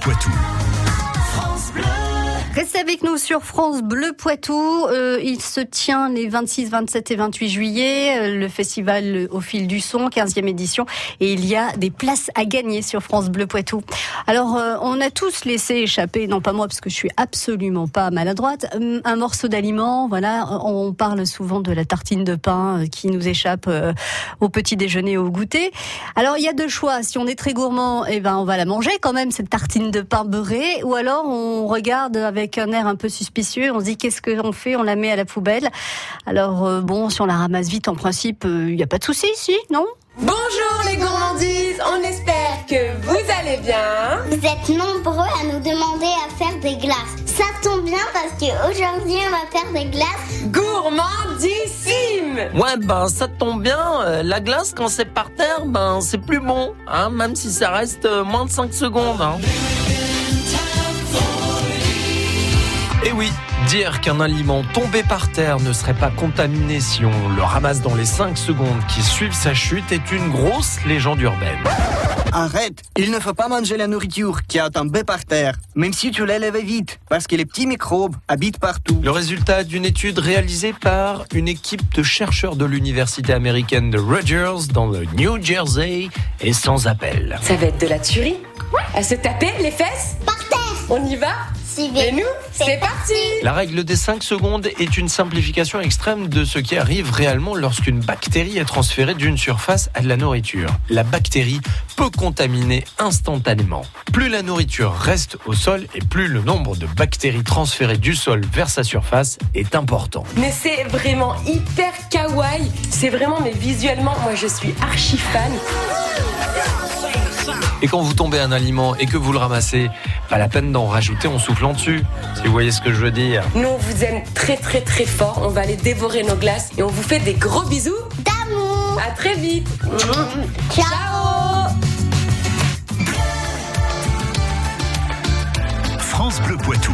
Poitou. Restez avec nous sur France Bleu Poitou. Euh, il se tient les 26, 27 et 28 juillet, euh, le festival au fil du son, 15e édition, et il y a des places à gagner sur France Bleu Poitou. Alors, euh, on a tous laissé échapper, non pas moi parce que je suis absolument pas maladroite, euh, un morceau d'aliment. Voilà, on parle souvent de la tartine de pain euh, qui nous échappe au petit déjeuner, au goûter. Alors, il y a deux choix. Si on est très gourmand, eh ben, on va la manger quand même cette tartine de pain beurré, ou alors on regarde avec un air un peu suspicieux. On se dit qu'est-ce qu'on fait? On la met à la poubelle. Alors euh, bon, si on la ramasse vite, en principe, il n'y a pas de souci, si, non? Bonjour les gourmandises, on espère que vous allez bien. Vous êtes nombreux à nous demander à faire des glaces. Ça tombe bien parce qu'aujourd'hui on va faire des glaces. Gourmandissime Ouais, ben ça tombe bien. euh, La glace, quand c'est par terre, ben c'est plus bon, hein, même si ça reste euh, moins de 5 secondes. Hein. Oui, dire qu'un aliment tombé par terre ne serait pas contaminé si on le ramasse dans les 5 secondes qui suivent sa chute est une grosse légende urbaine. Arrête, il ne faut pas manger la nourriture qui est tombée par terre, même si tu l'élèves vite, parce que les petits microbes habitent partout. Le résultat d'une étude réalisée par une équipe de chercheurs de l'université américaine de Rutgers dans le New Jersey est sans appel. Ça va être de la tuerie? À se taper les fesses? Par terre On y va? Suivez Et nous, c'est parti La règle des 5 secondes est une simplification extrême de ce qui arrive réellement lorsqu'une bactérie est transférée d'une surface à de la nourriture. La bactérie peut contaminer instantanément. Plus la nourriture reste au sol et plus le nombre de bactéries transférées du sol vers sa surface est important. Mais c'est vraiment hyper kawaii. C'est vraiment, mais visuellement, moi je suis archi fan. Et quand vous tombez un aliment et que vous le ramassez, pas la peine d'en rajouter en soufflant dessus. Si vous voyez ce que je veux dire. Nous, on vous aime très très très fort. On va aller dévorer nos glaces et on vous fait des gros bisous. D'amour À très vite. Ciao Ciao France Bleu Poitou.